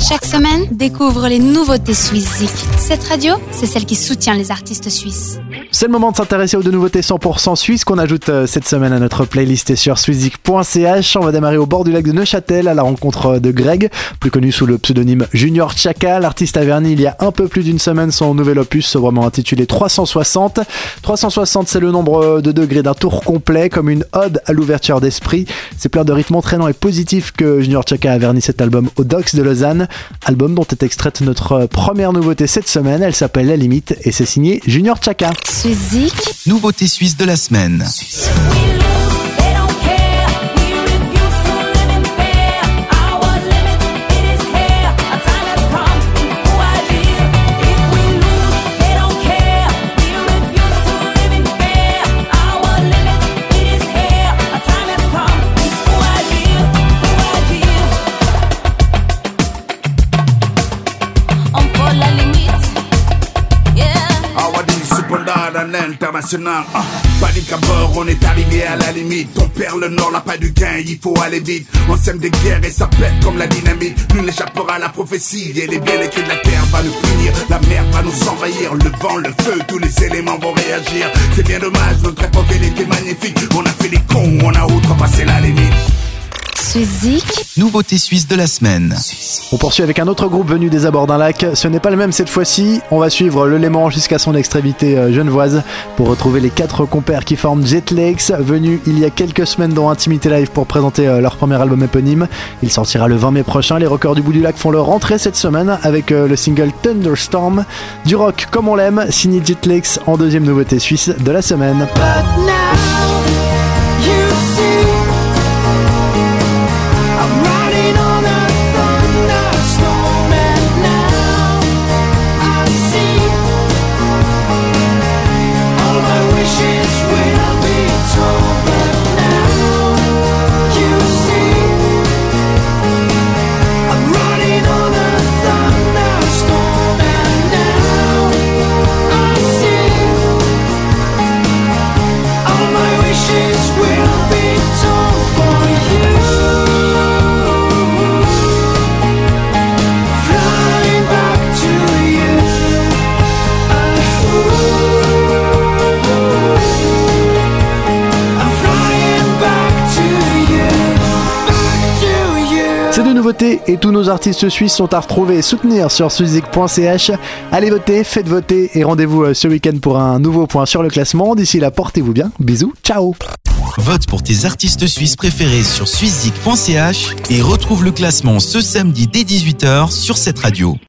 Chaque semaine, découvre les nouveautés Suisse Cette radio, c'est celle qui soutient les artistes suisses. C'est le moment de s'intéresser aux deux nouveautés 100% suisses qu'on ajoute euh, cette semaine à notre playlist sur swiszik.ch. On va démarrer au bord du lac de Neuchâtel à la rencontre de Greg, plus connu sous le pseudonyme Junior Chaka. L'artiste a verni il y a un peu plus d'une semaine son nouvel opus, vraiment intitulé 360. 360, c'est le nombre de degrés d'un tour complet, comme une ode à l'ouverture d'esprit. C'est plein de rythmes entraînants et positifs que Junior Chaka a verni cet album au Docks de Lausanne. Album dont est extraite notre première nouveauté cette semaine. Elle s'appelle La Limite et c'est signé Junior Chaka. Suizik. Nouveauté suisse de la semaine. International. Ah, panique à bord, on est arrivé à la limite. On perd le nord, n'a pas du gain, il faut aller vite. On sème des guerres et ça pète comme la dynamite. Nul n'échappera à la prophétie et les bien écrits de la terre va nous punir. La mer va nous envahir, le vent, le feu, tous les éléments vont réagir. C'est bien dommage, notre époque elle était magnifique. On a fait les cons, on a outrepassé la limite. Suizik. Nouveauté suisse de la semaine. On poursuit avec un autre groupe venu des abords d'un lac. Ce n'est pas le même cette fois-ci. On va suivre le Léman jusqu'à son extrémité euh, genevoise pour retrouver les quatre compères qui forment Jetlegs, venus il y a quelques semaines dans Intimité Live pour présenter euh, leur premier album éponyme. Il sortira le 20 mai prochain. Les rockers du bout du lac font leur rentrée cette semaine avec euh, le single Thunderstorm. Du rock comme on l'aime, signé Jetlegs en deuxième nouveauté suisse de la semaine. Nouveautés et tous nos artistes suisses sont à retrouver et soutenir sur suizik.ch. Allez voter, faites voter et rendez-vous euh, ce week-end pour un nouveau point sur le classement. D'ici là, portez-vous bien. Bisous, ciao Vote pour tes artistes suisses préférés sur suizik.ch et retrouve le classement ce samedi dès 18h sur cette radio.